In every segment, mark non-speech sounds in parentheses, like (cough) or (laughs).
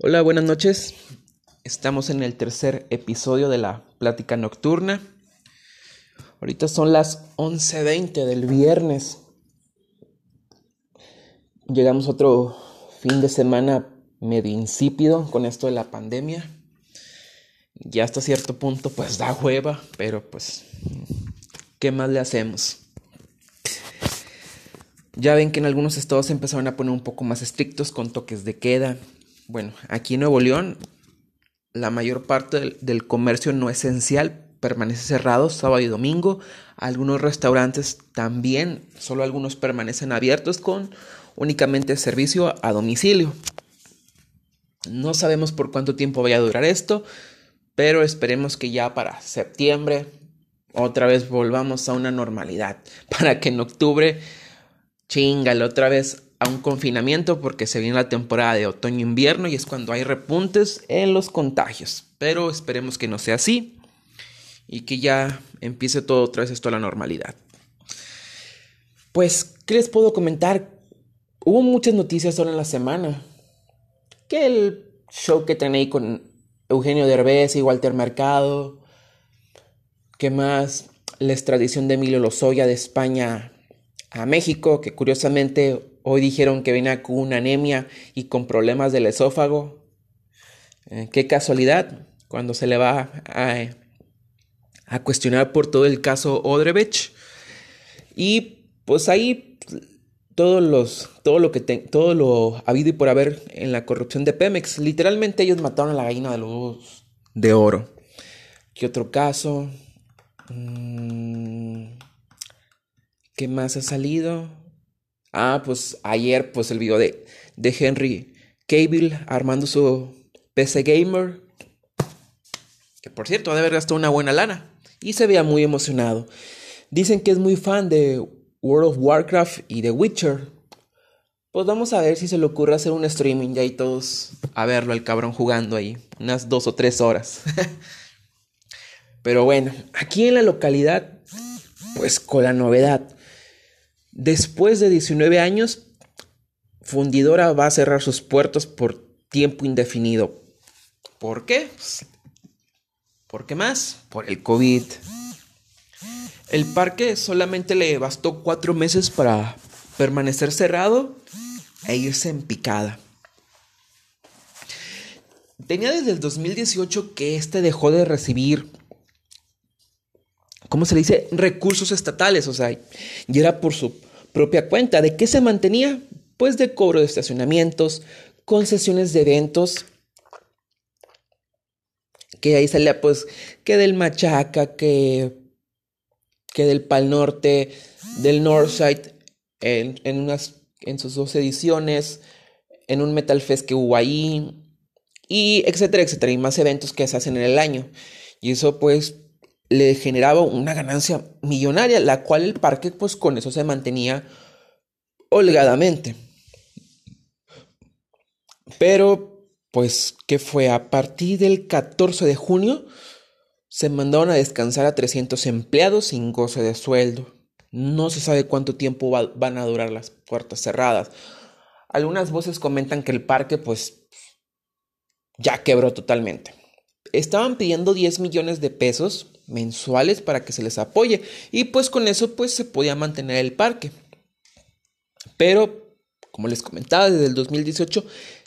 Hola, buenas noches. Estamos en el tercer episodio de la plática nocturna. Ahorita son las 11.20 del viernes. Llegamos otro fin de semana medio insípido con esto de la pandemia. Ya hasta cierto punto pues da hueva, pero pues ¿qué más le hacemos? Ya ven que en algunos estados empezaron a poner un poco más estrictos con toques de queda, bueno, aquí en Nuevo León la mayor parte del, comercio no esencial permanece cerrado sábado y domingo. Algunos restaurantes también, solo algunos permanecen abiertos con únicamente servicio a domicilio. No sabemos por cuánto tiempo vaya a durar esto, pero esperemos que ya para septiembre otra vez volvamos a una normalidad, (laughs) para que en octubre chingale otra vez a un confinamiento porque se viene la temporada de otoño-invierno y es cuando hay repuntes en los contagios. Pero esperemos que no sea así y que ya empiece todo otra vez esto a la normalidad. Pues, ¿qué les puedo comentar? Hubo muchas noticias ahora en la semana. Que el show que tenéis con Eugenio Derbez y Walter Mercado. ¿Qué más? La extradición de Emilio Lozoya de España a México, que curiosamente Hoy dijeron que venía con una anemia y con problemas del esófago. Eh, qué casualidad cuando se le va a, cuestionar por todo el caso Odrebech. Y pues ahí todos los, todo lo que todo lo habido y por haber en la corrupción de Pemex. Literalmente ellos mataron a la gallina de los de oro. ¿Qué otro caso? Mm, ¿Qué más ha salido? Ah, pues ayer, pues el video de, de Henry Cable armando su PC Gamer. Que por cierto, debe haber gastado una buena lana. Y se veía muy emocionado. Dicen que es muy fan de World of Warcraft y de Witcher. Pues vamos a ver si se le ocurre hacer un streaming y ahí todos a verlo al cabrón jugando ahí. Unas dos o tres horas. (laughs) Pero bueno, aquí en la localidad, pues con la novedad Después de 19 años, Fundidora va a cerrar sus puertos por tiempo indefinido. ¿Por qué? ¿Por qué más? Por el COVID. El parque solamente le bastó cuatro meses para permanecer cerrado e irse en picada. Tenía desde el 2018 que este dejó de recibir ¿cómo se le dice? Recursos estatales, o sea, y era por su propia cuenta. ¿De qué se mantenía? Pues de cobro de estacionamientos, concesiones de eventos, que ahí salía pues que del Machaca, que, que del Pal Norte, del Northside, en, en, unas, en sus dos ediciones, en un Metal Fest que hubo ahí, y etcétera, etcétera, y más eventos que se hacen en el año. Y eso pues le generaba una ganancia millonaria, la cual el parque pues con eso se mantenía holgadamente. Pero pues que fue a partir del 14 de junio se mandaron a descansar a 300 empleados sin goce de sueldo. No se sabe cuánto tiempo van a durar las puertas cerradas. Algunas voces comentan que el parque pues ya quebró totalmente. Estaban pidiendo 10 millones de pesos mensuales para que se les apoye y pues con eso pues se podía mantener el parque. Pero, como les comentaba, desde el 2018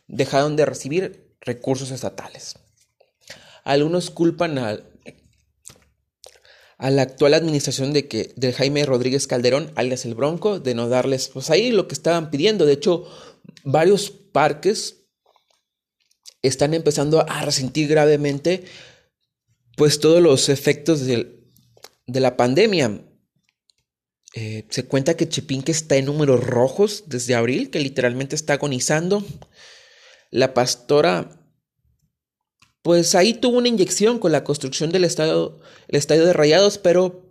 dejaron de recibir recursos estatales. Algunos culpan a, la actual administración de que de Jaime Rodríguez Calderón, alias el Bronco, de no darles pues ahí lo que estaban pidiendo. De hecho, varios parques están empezando a resentir gravemente pues todos los efectos de, la pandemia. Eh, se cuenta que Chepinque está en números rojos desde abril, que literalmente está agonizando. La pastora, pues ahí tuvo una inyección con la construcción del estadio, el estadio de Rayados, pero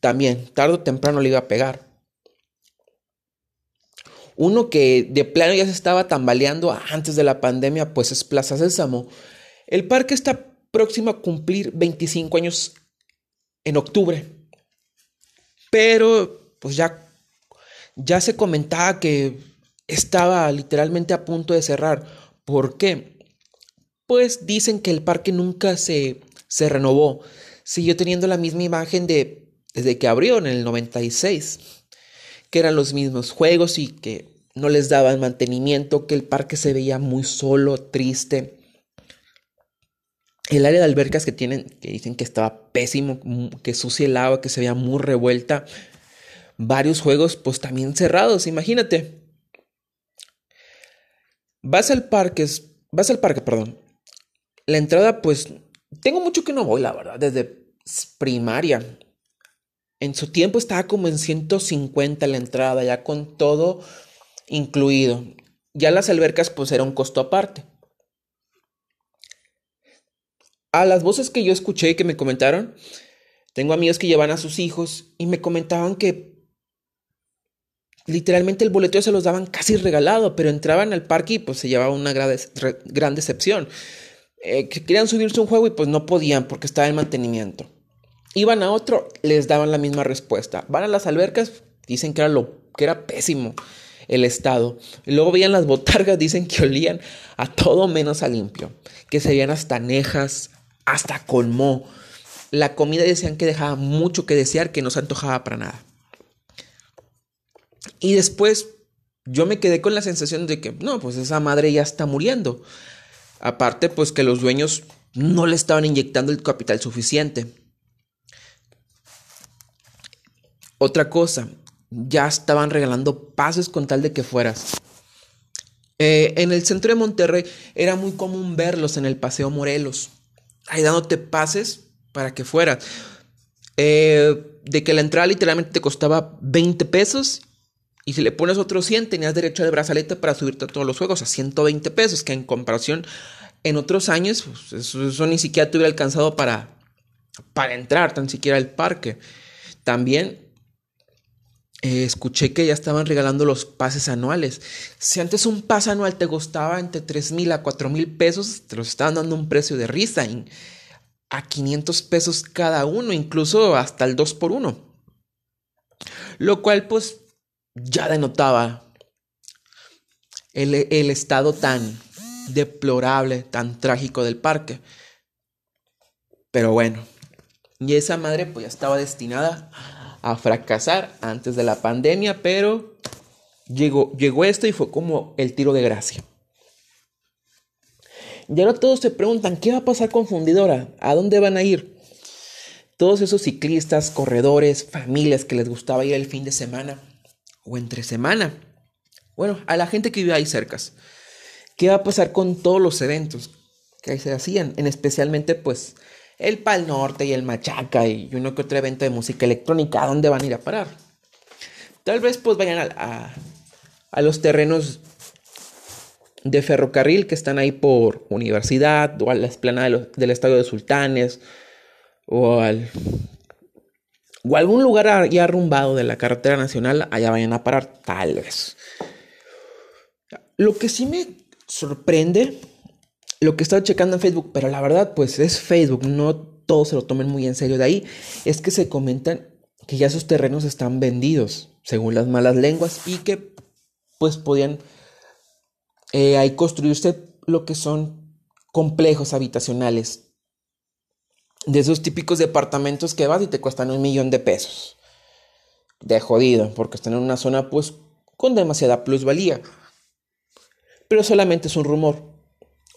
también tarde o temprano le iba a pegar. Uno que de plano ya se estaba tambaleando antes de la pandemia, pues es Plaza Sésamo. El parque está próximo a cumplir 25 años en octubre. Pero pues ya, ya se comentaba que estaba literalmente a punto de cerrar. ¿Por qué? pues dicen que el parque nunca se, se renovó. Siguió teniendo la misma imagen de, desde que abrió en el 96, que eran los mismos juegos y que no les daban mantenimiento, que el parque se veía muy solo, triste. El área de albercas que tienen, que dicen que estaba pésimo, que sucia el agua, que se veía muy revuelta. Varios juegos, pues también cerrados, imagínate. Vas al parque, vas al parque, perdón. La entrada, pues, tengo mucho que no voy, la verdad, desde primaria. En su tiempo estaba como en 150 la entrada, ya con todo incluido. Ya las albercas, pues, era un costo aparte. A las voces que yo escuché y que me comentaron, tengo amigos que llevan a sus hijos y me comentaban que literalmente el boleto se los daban casi regalado, pero entraban al parque y pues se llevaba una gran, decepción. Eh, que querían subirse un juego y pues no podían porque estaba en mantenimiento. Iban a otro, les daban la misma respuesta. Van a las albercas, dicen que era, lo, que era pésimo el estado. Luego veían las botargas, (laughs) dicen que olían a todo menos a limpio, que se veían hasta nejas, hasta colmó. La comida decían que dejaba mucho que desear, que no se antojaba para nada. Y después yo me quedé con la sensación de que, no, pues esa madre ya está muriendo. Aparte, pues que los dueños no le estaban inyectando el capital suficiente. Otra cosa, ya estaban regalando pases con tal de que fueras. Eh, en el centro de Monterrey era muy común verlos en el Paseo Morelos ahí dándote pases para que fuera. Eh, de que la entrada literalmente te costaba 20 pesos y si le pones otro 100 tenías derecho al brazalete para subirte a todos los juegos a 120 pesos, que en comparación en otros años pues, eso, ni siquiera te hubiera alcanzado para, para entrar tan siquiera al parque. También eh, escuché que ya estaban regalando los pases anuales. Si antes un pase anual te costaba entre 3 mil a 4 mil pesos, te los estaban dando un precio de risa a 500 pesos cada uno, incluso hasta el 2 por 1. Lo cual pues ya denotaba el, el estado tan deplorable, tan trágico del parque. Pero bueno, y esa madre pues ya estaba destinada a fracasar antes de la pandemia, pero llegó, llegó esto y fue como el tiro de gracia. Y ahora todos se preguntan, ¿qué va a pasar con Fundidora? ¿A dónde van a ir? Todos esos ciclistas, corredores, familias que les gustaba ir el fin de semana o entre semana. Bueno, a la gente que vive ahí cerca. ¿Qué va a pasar con todos los eventos que ahí se hacían? En especialmente, pues, el Pal Norte y el Machaca y uno que otro evento de música electrónica, ¿a dónde van a ir a parar? Tal vez pues vayan a, a, los terrenos de ferrocarril que están ahí por universidad o a la esplanada del estadio de Sultanes o al o algún lugar ya arrumbado de la carretera nacional, allá vayan a parar, tal vez. Lo que sí me sorprende lo que estaba checando en Facebook, pero la verdad, pues es Facebook, no todos se lo tomen muy en serio. De ahí, es que se comentan que ya sus terrenos están vendidos, según las malas lenguas, y que pues podían eh, ahí construirse lo que son complejos habitacionales, de esos típicos departamentos que vas y te cuestan un millón de pesos, de jodido, porque están en una zona pues con demasiada plusvalía, pero solamente es un rumor.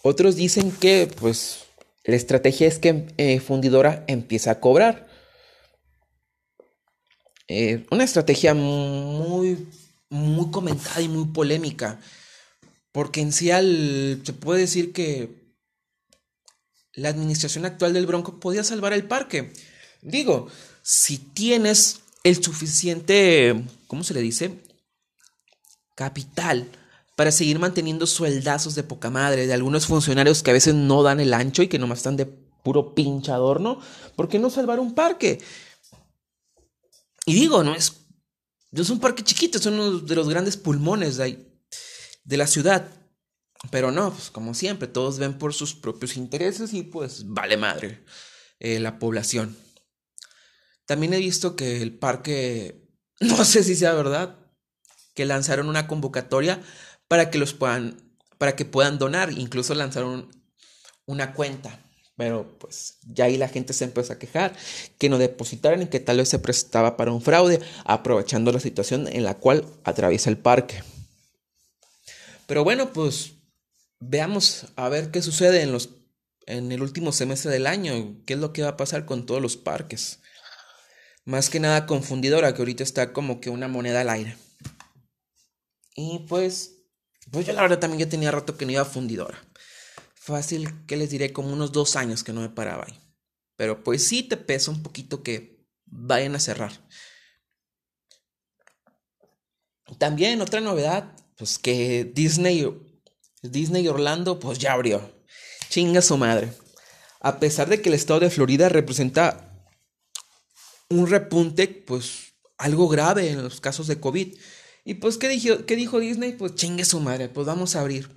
Otros dicen que, pues, la estrategia es que eh, Fundidora empieza a cobrar. Eh, una estrategia muy, muy comentada y muy polémica. Porque en sí se puede decir que la administración actual del Bronco podía salvar el parque. Digo, si tienes el suficiente, ¿cómo se le dice? Capital para seguir manteniendo sueldazos de poca madre de algunos funcionarios que a veces no dan el ancho y que nomás están de puro pinche adorno. ¿Por qué no salvar un parque? Y digo, no es, es un parque chiquito, es uno de los grandes pulmones de, de la ciudad. Pero no, pues como siempre, todos ven por sus propios intereses y pues vale madre eh, la población. También he visto que el parque, (laughs) no sé si sea verdad, que lanzaron una convocatoria para que los puedan, para que puedan donar. Incluso lanzaron una cuenta. Pero pues ya ahí la gente se empezó a quejar que no depositaran y que tal vez se prestaba para un fraude, aprovechando la situación en la cual atraviesa el parque. Pero bueno, pues veamos a ver qué sucede en los en el último semestre del año, qué es lo que va a pasar con todos los parques. Más que nada confundidora, que ahorita está como que una moneda al aire. Y pues, pues yo la verdad también ya tenía rato que no iba a fundidora. Fácil que les diré como unos dos años que no me paraba ahí. Pero pues sí te pesa un poquito que vayan a cerrar. También otra novedad, pues que Disney, Disney Orlando, pues ya abrió. Chinga su madre. A pesar de que el estado de Florida representa un repunte, pues algo grave en los casos de COVID. Y pues, ¿qué dijo, qué dijo Disney? Pues chingue su madre, pues vamos a abrir.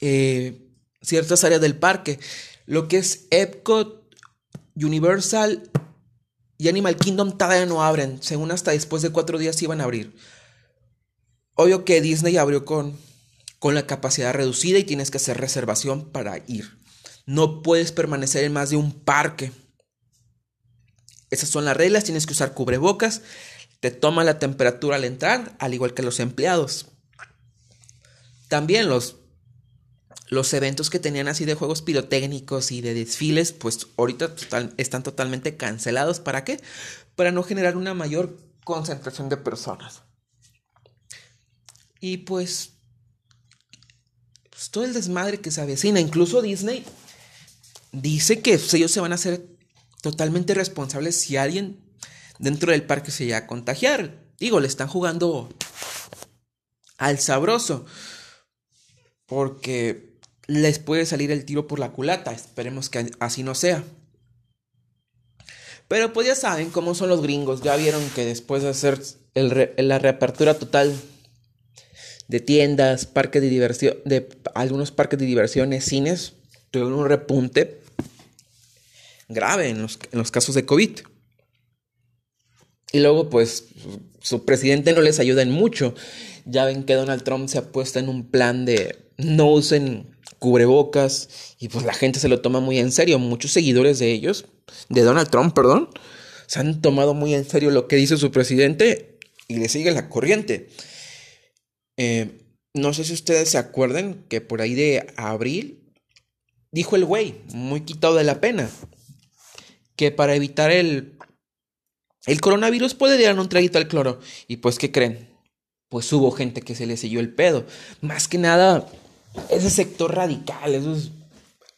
Eh, ciertas áreas del parque. Lo que es Epcot, Universal y Animal Kingdom todavía no abren. Según hasta después de cuatro días iban a abrir. Obvio que Disney abrió con, con la capacidad reducida y tienes que hacer reservación para ir. No puedes permanecer en más de un parque. Esas son las reglas, tienes que usar cubrebocas, te toma la temperatura al entrar, al igual que los empleados. También los los eventos que tenían así de juegos pirotécnicos y de desfiles, pues ahorita están totalmente cancelados. ¿Para qué? Para no generar una mayor concentración de personas. Y pues, pues todo el desmadre que se avecina, incluso Disney dice que ellos se van a hacer totalmente responsables si alguien dentro del parque se llega a contagiar. Digo, le están jugando al sabroso. Porque les puede salir el tiro por la culata. Esperemos que así no sea. Pero pues ya saben cómo son los gringos. Ya vieron que después de hacer la reapertura total de tiendas, parques de diversión, de algunos parques de diversiones, cines, tuvieron un repunte grave en los, en los casos de COVID. Y luego, pues, su presidente no les ayuda en mucho. Ya ven que Donald Trump se ha puesto en un plan de no usen cubrebocas y pues la gente se lo toma muy en serio. Muchos seguidores de ellos, de Donald Trump, perdón, se han tomado muy en serio lo que dice su presidente y le sigue la corriente. Eh, no sé si ustedes se acuerdan que por ahí de abril dijo el güey, muy quitado de la pena, que para evitar el, el coronavirus puede dar un traguito al cloro. Y pues, ¿qué creen? Pues hubo gente que se le siguió el pedo. Más que nada, ese sector radical, eso es,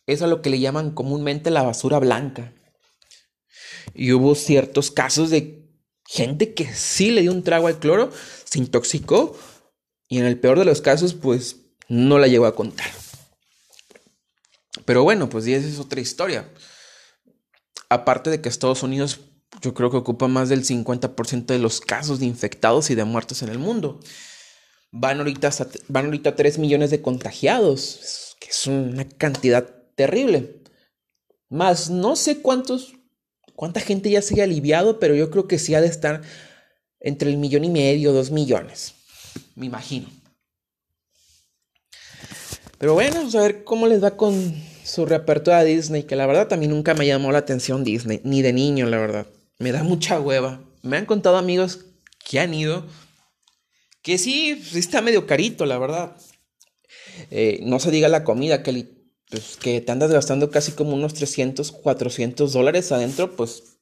eso es lo que le llaman comúnmente la basura blanca. Y hubo ciertos casos de gente que sí le dio un trago al cloro, se intoxicó y en el peor de los casos pues no la llegó a contar. Pero bueno, pues esa es otra historia. Aparte de que Estados Unidos yo creo que ocupa más del 50% de los casos de infectados y de muertos en el mundo. Van ahorita, van ahorita 3 millones de contagiados, que es una cantidad terrible. Más no sé cuántos, cuánta gente ya se haya aliviado, pero yo creo que sí ha de estar entre el millón y medio, dos millones. Me imagino. Pero bueno, vamos a ver cómo les va con su reapertura a Disney, que la verdad también nunca me llamó la atención Disney, ni de niño, la verdad. Me da mucha hueva. Me han contado amigos que han ido que sí, sí está medio carito, la verdad. Eh, no se diga la comida, que, pues, que te andas gastando casi como unos 300, 400 dólares adentro, pues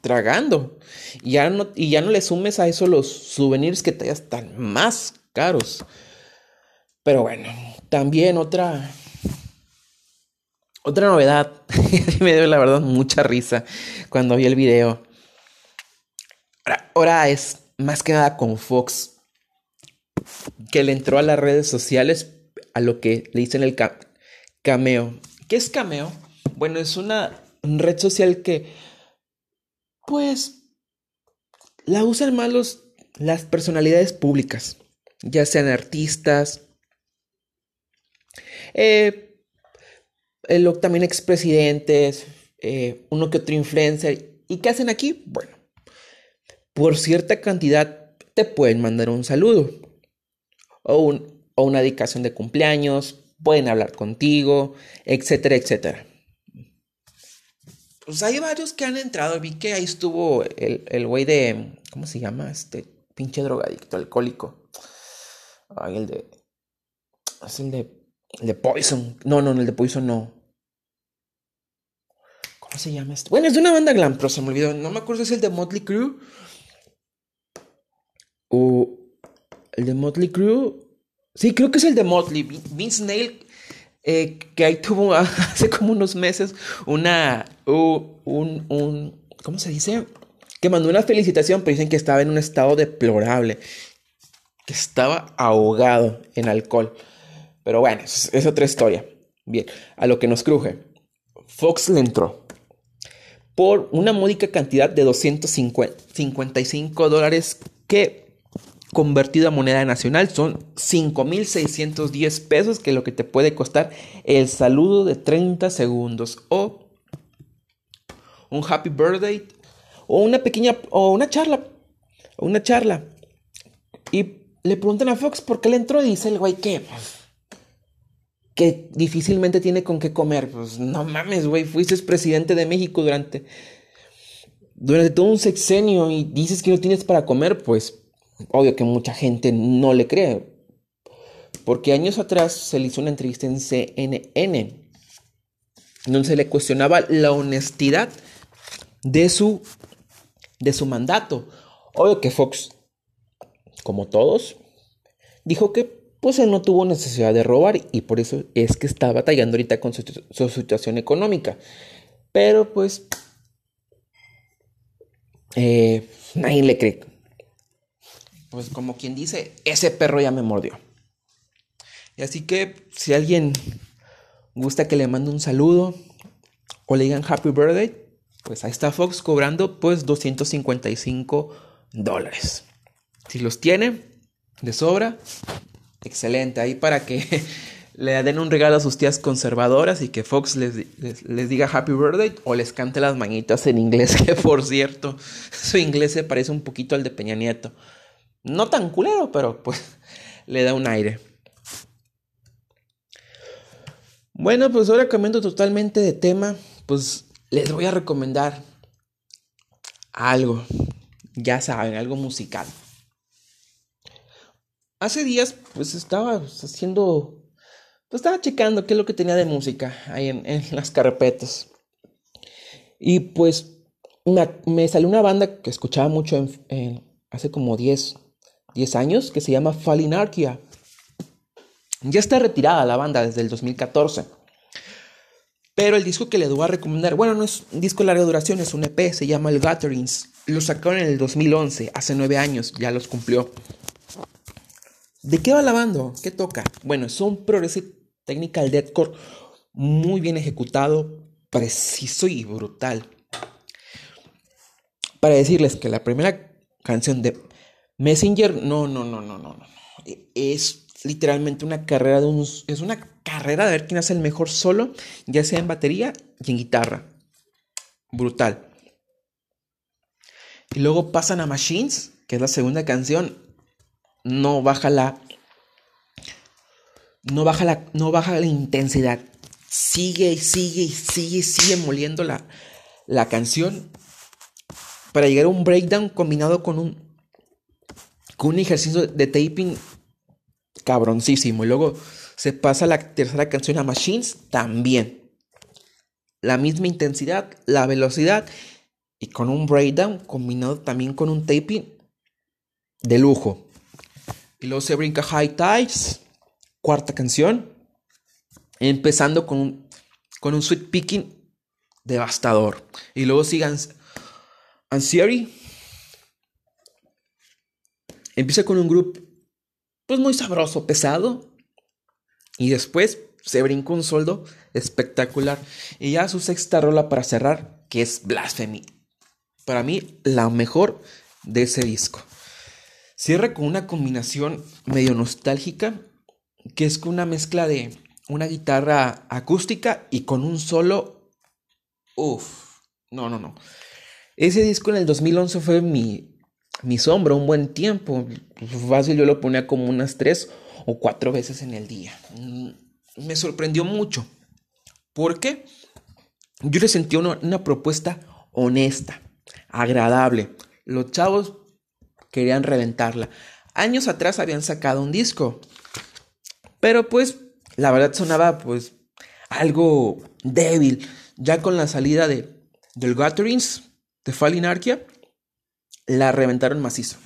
tragando. Y ya, no, y ya no le sumes a eso los souvenirs que te están más caros. Pero bueno, también otra... Otra novedad, (laughs) me dio la verdad mucha risa cuando vi el video. Ahora, es más que nada con Fox que le entró a las redes sociales a lo que le dicen el cameo. ¿Qué es cameo? Bueno, es una red social que, pues, la usan más las personalidades públicas, ya sean artistas, eh, también expresidentes, eh, uno que otro influencer. ¿Y qué hacen aquí? Bueno, por cierta cantidad te pueden mandar un saludo o, una dedicación de cumpleaños, pueden hablar contigo, etcétera, etcétera. Pues hay varios que han entrado. Vi que ahí estuvo el, el güey de. ¿Cómo se llama? Este pinche drogadicto alcohólico. Ay, el de. Es el de. El de Poison. No, no, el de Poison no. ¿Cómo se llama este? Bueno, es de una banda glam, pero se me olvidó. No me acuerdo si es el de Motley Crue. O. El de Motley Crue. Sí, creo que es el de Motley. Vince Nail. Eh, que ahí tuvo (laughs) hace como unos meses una. un, un. ¿Cómo se dice? Que mandó una felicitación, pero dicen que estaba en un estado deplorable que estaba ahogado en alcohol. Pero bueno, es, otra historia. Bien, a lo que nos cruje. Fox le entró por una módica cantidad de 255 dólares que convertido a moneda nacional son 5.610 pesos, que es lo que te puede costar el saludo de 30 segundos o un happy birthday o una pequeña o una charla, una charla. Y le preguntan a Fox por qué le entró y dice el güey que que difícilmente tiene con qué comer. Pues no mames, güey, fuiste presidente de México durante durante todo un sexenio y dices que no tienes para comer, pues obvio que mucha gente no le cree. Porque años atrás se le hizo una entrevista en CNN donde se le cuestionaba la honestidad de su de su mandato. Obvio que Fox como todos, dijo que pues él no tuvo necesidad de robar y por eso es que está batallando ahorita con su, situación económica. Pero pues eh, nadie le cree. Pues como quien dice, ese perro ya me mordió. Y así que si alguien gusta que le mande un saludo o le digan happy birthday, pues ahí está Fox cobrando pues 255 dólares. Si los tiene de sobra, excelente. Ahí para que (laughs) le den un regalo a sus tías conservadoras y que Fox les, les, diga happy birthday o les cante las mañitas en inglés, (laughs) que por cierto, (laughs) su inglés se parece un poquito al de Peña Nieto. No tan culero, pero pues le da un aire. Bueno, pues ahora cambiando totalmente de tema, pues les voy a recomendar algo, ya saben, algo musical. Hace días, pues estaba haciendo, pues estaba checando qué es lo que tenía de música ahí en, las carpetas. Y pues me, salió una banda que escuchaba mucho en, hace como 10, 10 años que se llama Falinarquia. Ya está retirada la banda desde el 2014. Pero el disco que le voy a recomendar, bueno, no es un disco de larga duración, es un EP, se llama El Gatherings. Lo sacaron en el 2011, hace 9 años, ya los cumplió. ¿De qué va la banda? ¿Qué toca? Bueno, es un progressive technical deathcore muy bien ejecutado, preciso y brutal. Para decirles que la primera canción de Messenger, no, no, no, no, no, no. Es literalmente una carrera de un, es una carrera de ver quién hace el mejor solo, ya sea en batería y en guitarra. Brutal. Y luego pasan a Machines, que es la segunda canción, no baja la no baja la no baja la intensidad. Sigue y sigue y sigue sigue moliendo la, la canción para llegar a un breakdown combinado con un con un ejercicio de taping cabroncísimo y luego se pasa la tercera canción a Machines también. La misma intensidad, la velocidad y con un breakdown combinado también con un taping de lujo. Y luego se brinca High Tides, cuarta canción, empezando con un, con un sweet picking devastador. Y luego sigan Ansieri. Empieza con un grupo pues muy sabroso, pesado. Y después se brinca un soldo espectacular. Y ya su sexta rola para cerrar, que es Blasphemy. Para mí, la mejor de ese disco. Cierra con una combinación medio nostálgica, que es con una mezcla de una guitarra acústica y con un solo... Uf, no, no, no. Ese disco en el 2011 fue mi, mi sombra un buen tiempo. Fácil, yo lo ponía como unas tres o cuatro veces en el día. me sorprendió mucho. Porque yo le sentí una, una propuesta honesta, agradable. Los chavos querían reventarla. Años atrás habían sacado un disco. Pero pues la verdad sonaba pues algo débil. Ya con la salida de, del Gatherings de Arquia, la reventaron macizo.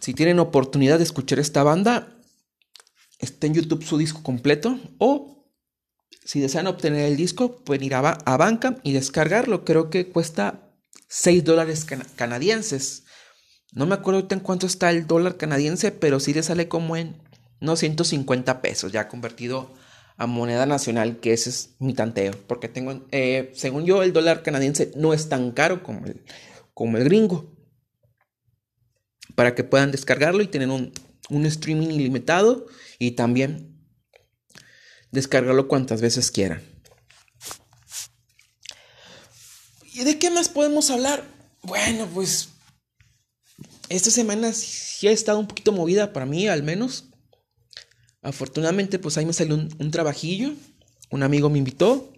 Si tienen oportunidad de escuchar esta banda, está en YouTube su disco completo o si desean obtener el disco, pueden ir a, a Banca y descargarlo. Creo que cuesta 6 dólares canadienses. No me acuerdo en cuánto está el dólar canadiense, pero sí le sale como en unos 150 pesos, ya convertido a moneda nacional, que ese es mi tanteo. Porque tengo, eh, según yo, el dólar canadiense no es tan caro como el, como el gringo. Para que puedan descargarlo y tener un, un streaming ilimitado y también descargarlo cuantas veces quieran. ¿Y de qué más podemos hablar? Bueno, pues esta semana sí ha estado un poquito movida para mí, al menos. Afortunadamente, pues ahí me salió un, trabajillo. Un amigo me invitó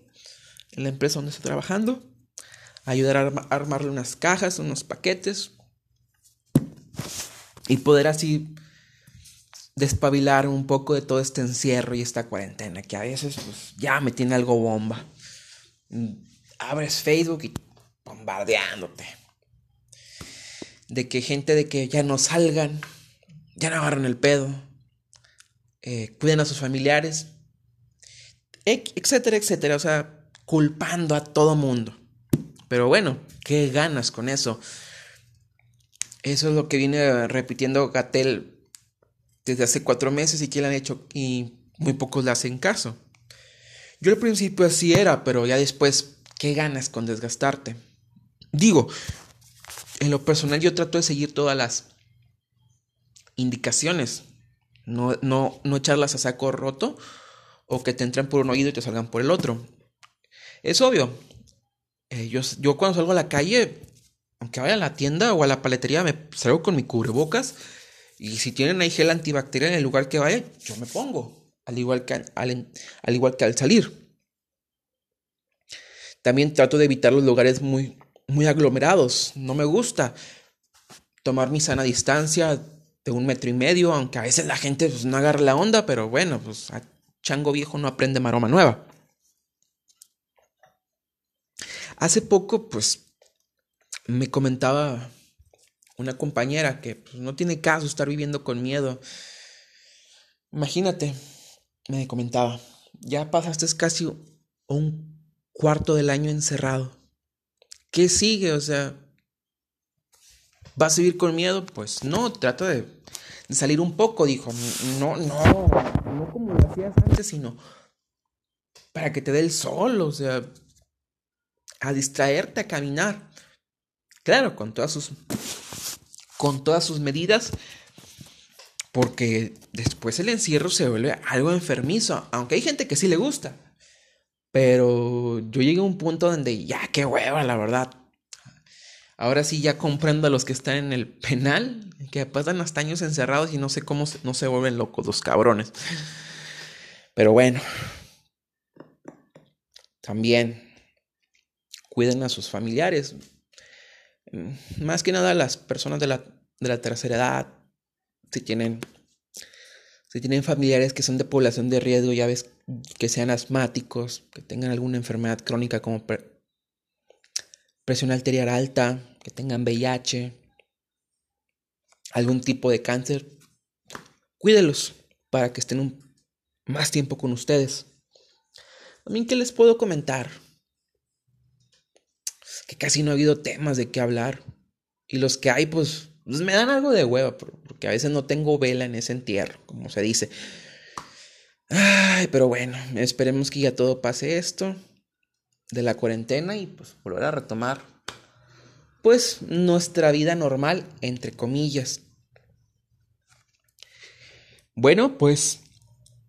en la empresa donde estoy trabajando a ayudar a armarle unas cajas, unos paquetes y poder así despabilar un poco de todo este encierro y esta cuarentena que a veces pues ya me tiene algo bomba. Abres Facebook y bombardeándote. De que gente de que ya no salgan, ya no agarran el pedo, eh, cuiden a sus familiares, etcétera, etcétera. O sea, culpando a todo mundo. Pero bueno, ¿qué ganas con eso? Eso es lo que viene repitiendo Gatel desde hace cuatro meses y que le han hecho y muy pocos le hacen caso. Yo al principio así era, pero ya después, ¿qué ganas con desgastarte? Digo, en lo personal yo trato de seguir todas las indicaciones, no, no, no echarlas a saco roto o que te entren por un oído y te salgan por el otro. Es obvio, eh, yo, yo cuando salgo a la calle, aunque vaya a la tienda o a la paletería, me salgo con mi cubrebocas y si tienen ahí gel antibacterial en el lugar que vaya, yo me pongo, al igual que al, al, igual que al salir. También trato de evitar los lugares muy, muy aglomerados. No me gusta tomar mi sana distancia de un metro y medio, aunque a veces la gente pues, no agarra la onda, pero bueno, pues a chango viejo no aprende maroma nueva. Hace poco, pues, me comentaba una compañera que pues, no tiene caso estar viviendo con miedo. Imagínate, me comentaba, ya pasaste casi un cuarto del año encerrado. ¿Qué sigue? O sea, ¿vas a vivir con miedo? Pues no, trata de, salir un poco, dijo. No, no, no como lo hacías antes, sino para que te dé el sol, o sea, a distraerte, a caminar. Claro, con todas sus con todas sus medidas, porque después el encierro se vuelve algo enfermizo, aunque hay gente que sí le gusta. Pero yo llegué a un punto donde ya, qué hueva, la verdad. Ahora sí ya comprendo a los que están en el penal, que pasan hasta años encerrados y no sé cómo no se vuelven locos los cabrones. Pero bueno, también cuiden a sus familiares. Más que nada las personas de la, de la tercera edad, si tienen, si tienen familiares que son de población de riesgo, ya ves, que sean asmáticos, que tengan alguna enfermedad crónica como presión arterial alta, que tengan VIH, algún tipo de cáncer, cuídelos para que estén más tiempo con ustedes. También, ¿qué les puedo comentar? que casi no ha habido temas de qué hablar. Y los que hay, pues, me dan algo de hueva, porque a veces no tengo vela en ese entierro, como se dice. Ay, pero bueno, esperemos que ya todo pase esto de la cuarentena y pues volver a retomar pues nuestra vida normal, entre comillas. Bueno, pues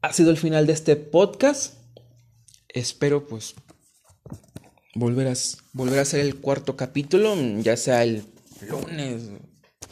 ha sido el final de este podcast. Espero pues volver volver a hacer el cuarto capítulo, ya sea el lunes